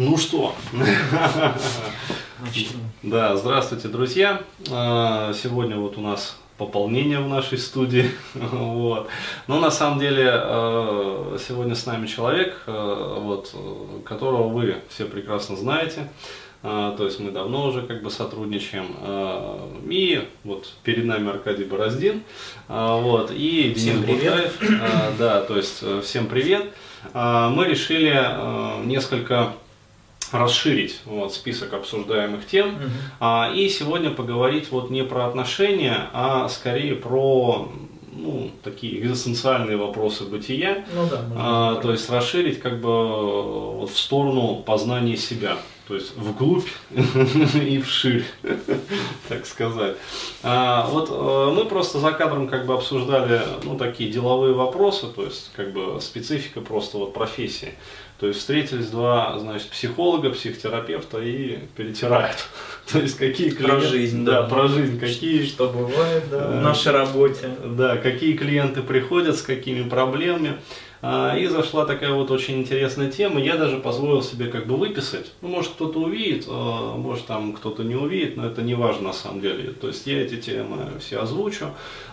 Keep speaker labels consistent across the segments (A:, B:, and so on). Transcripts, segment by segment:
A: Ну что? Да, здравствуйте, друзья. А, сегодня вот у нас пополнение в нашей студии. Вот. Но на самом деле а, сегодня с нами человек, а, вот, которого вы все прекрасно знаете. То есть мы давно уже как бы сотрудничаем. И вот перед нами Аркадий Бороздин. Вот, и Денис Бухаев. Да, то есть э, всем привет. Мы решили несколько расширить вот, список обсуждаемых тем. Угу. А, и сегодня поговорить вот не про отношения, а скорее про ну, такие экзистенциальные вопросы бытия. Ну, да, а, то есть расширить как бы вот в сторону познания себя. То есть вглубь и вширь, так сказать. А, вот э, мы просто за кадром как бы обсуждали ну, такие деловые вопросы, то есть как бы специфика просто вот профессии. То есть встретились два, значит, психолога, психотерапевта и перетирают. То есть какие
B: клиенты... Про жизнь, да.
A: да. Про жизнь, какие...
B: Что бывает, да, в нашей работе.
A: Да, какие клиенты приходят, с какими проблемами. А, и зашла такая вот очень интересная тема. Я даже позволил себе как бы выписать. Ну, может, кто-то увидит, а, может, там кто-то не увидит, но это не важно на самом деле. То есть я эти темы все озвучу.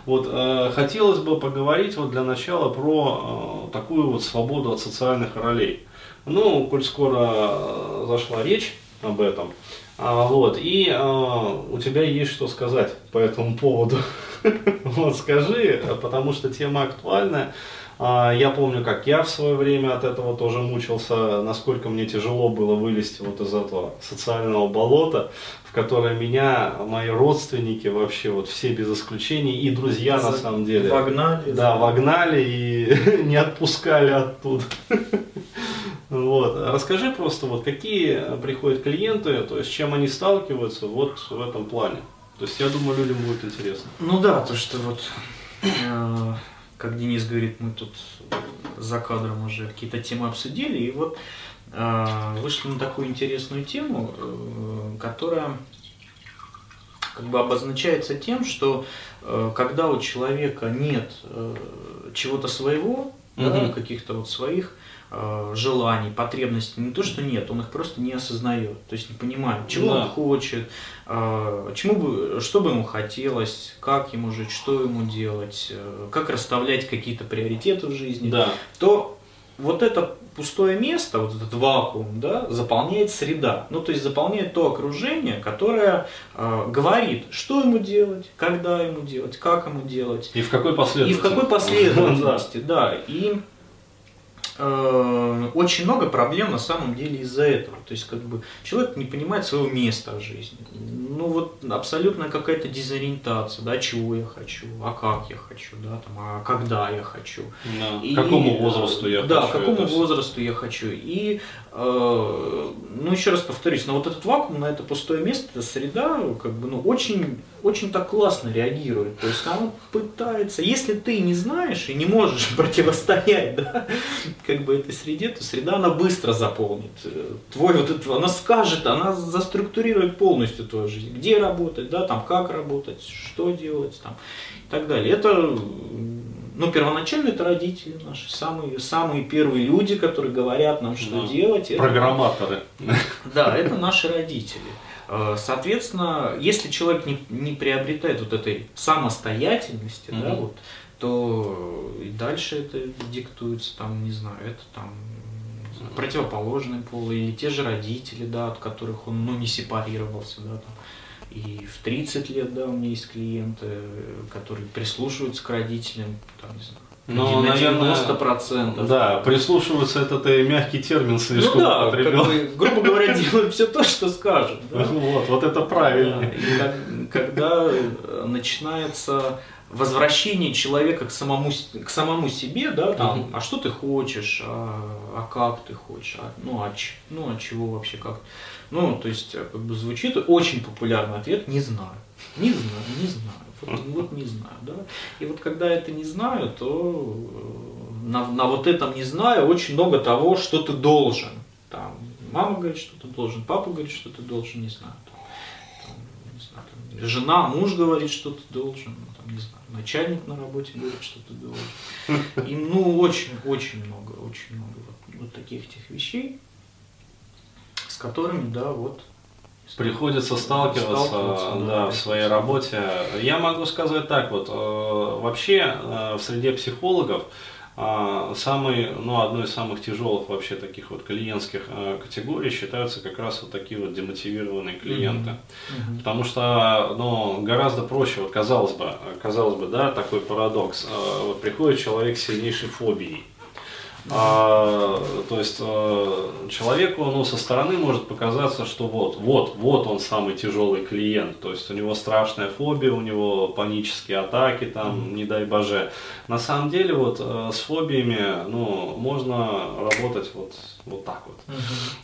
A: Вот, а, хотелось бы поговорить вот для начала про такую вот свободу от социальных ролей. Ну, коль скоро э, зашла речь об этом, а, вот, и а, у тебя есть что сказать по этому поводу. Вот скажи, потому что тема актуальная. А, я помню, как я в свое время от этого тоже мучился, насколько мне тяжело было вылезти вот из этого социального болота, в которое меня, мои родственники вообще, вот все без исключения, и друзья на самом деле.
B: Вогнали.
A: Да, вогнали и не отпускали оттуда. Вот. Расскажи просто, вот какие приходят клиенты, то есть чем они сталкиваются вот в этом плане. То есть я думаю, людям будет интересно.
B: Ну да, то что вот, э, как Денис говорит, мы тут за кадром уже какие-то темы обсудили, и вот э, вышли на такую интересную тему, э, которая как бы обозначается тем, что э, когда у человека нет э, чего-то своего, угу. да, каких-то вот своих, Э, желаний, потребностей, не то, что нет, он их просто не осознает, то есть не понимает, чего да. он хочет, э, чему бы, что бы ему хотелось, как ему жить, что ему делать, э, как расставлять какие-то приоритеты в жизни,
A: да.
B: то вот это пустое место, вот этот вакуум, да, заполняет среда. Ну, то есть заполняет то окружение, которое э, говорит, что ему делать, когда ему делать, как ему делать.
A: И в какой последовательности.
B: И в какой последовательности, да. И очень много проблем на самом деле из-за этого. То есть как бы человек не понимает своего места в жизни. Ну вот абсолютно какая-то дезориентация, да, чего я хочу, а как я хочу, да, там, а когда я хочу.
A: Да. И, какому возрасту я
B: да,
A: хочу.
B: Да, какому возрасту я хочу. И, э, ну еще раз повторюсь, на вот этот вакуум, на это пустое место, эта среда, как бы, ну очень, очень так классно реагирует. То есть она пытается, если ты не знаешь и не можешь противостоять, да, как бы этой среде, то среда она быстро заполнит. Твой вот это, она скажет, она заструктурирует полностью твою жизнь. Где работать, да, там как работать, что делать, там и так далее. Это ну, первоначально это родители наши, самые, самые первые люди, которые говорят нам, что да. делать.
A: Это, Программаторы.
B: Да, это наши родители. Э, соответственно, если человек не, не приобретает вот этой самостоятельности, угу. да, вот, то и дальше это диктуется, там, не знаю, это там противоположный пол, или те же родители, да, от которых он ну, не сепарировался, да, там. И в 30 лет, да, у меня есть клиенты, которые прислушиваются к родителям, там, не знаю,
A: ну, на 90%. Да, прислушиваться это ты мягкий термин слишком
B: ну, да, употребил. Как бы, грубо говоря, делают все то, что скажут.
A: Да? Вот, вот это правильно. Да,
B: и как, когда начинается возвращение человека к самому, к самому себе, да, там, угу. а что ты хочешь, а, а как ты хочешь, а, ну, а, ну, а чего вообще, как, ну, то есть, как бы звучит очень популярный ответ, не знаю, не знаю, не знаю, вот, вот не знаю, да, и вот когда это не знаю, то э, на, на вот этом не знаю очень много того, что ты должен, там, мама говорит, что ты должен, папа говорит, что ты должен, не знаю, там, там, не знаю там, жена, муж говорит, что ты должен, там, не знаю, начальник на работе говорит, что ты должен. И ну очень-очень много, очень много вот, вот таких этих вещей. с которыми, да, вот
A: Приходится сталкиваться, сталкиваться да, да, в своей работе. Я могу сказать так, вот э, вообще э, в среде психологов э, самый, ну, одной из самых тяжелых вообще таких вот клиентских э, категорий считаются как раз вот такие вот демотивированные клиенты. Mm-hmm. Потому что, ну, гораздо проще, вот казалось бы, казалось бы, да, такой парадокс. Вот приходит человек с сильнейшей фобией. А, то есть а, человеку ну, со стороны может показаться, что вот, вот, вот он самый тяжелый клиент. То есть у него страшная фобия, у него панические атаки, там, не дай боже. На самом деле вот а, с фобиями ну, можно работать вот, вот так вот.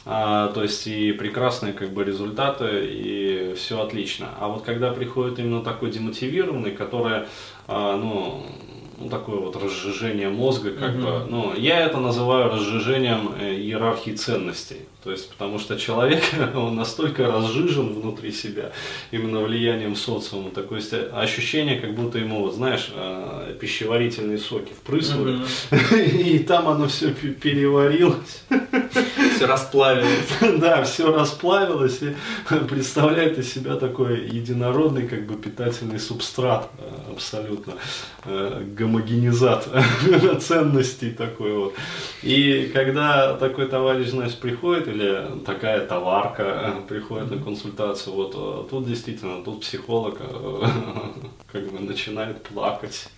A: А, то есть и прекрасные как бы результаты, и все отлично. А вот когда приходит именно такой демотивированный, который а, ну, ну, такое вот разжижение мозга, как угу. бы, ну, я это называю разжижением э, иерархии ценностей. То есть, потому что человек, он настолько разжижен внутри себя, именно влиянием социума, такое есть ощущение, как будто ему, вот, знаешь, э, пищеварительные соки впрыскивают, угу. и там оно все переварилось.
B: Расплавилось.
A: Да, все расплавилось, и представляет из себя такой единородный, как бы, питательный субстрат э, абсолютно, гомогенизат ценностей такой вот. И когда такой товарищ, значит, приходит, или такая товарка приходит на консультацию, вот э, тут действительно, тут психолог э, как бы начинает плакать.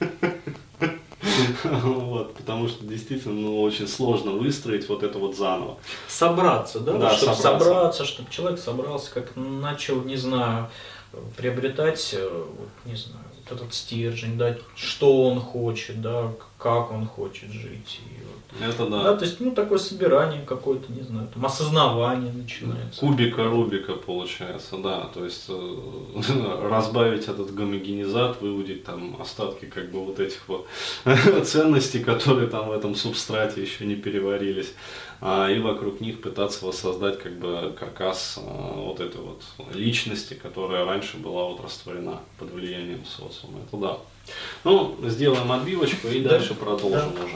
A: Вот, потому что действительно ну, очень сложно выстроить вот это вот заново.
B: Собраться, да? да чтобы собраться. собраться, чтобы человек собрался, как начал, не знаю, приобретать, э, вот, не знаю, этот стержень, да, что он хочет, да, как он хочет жить. И вот,
A: Это да.
B: да. То есть, ну, такое собирание какое-то, не знаю, там, осознавание начинается.
A: Кубика Рубика получается, да. То есть, э, разбавить этот гомогенизат, выудить там остатки как бы вот этих вот ценностей, которые там в этом субстрате еще не переварились. А, и вокруг них пытаться воссоздать как бы каркас а, вот этой вот личности, которая раньше была вот растворена под влиянием социума. Это да. Ну, сделаем отбивочку и дальше продолжим уже.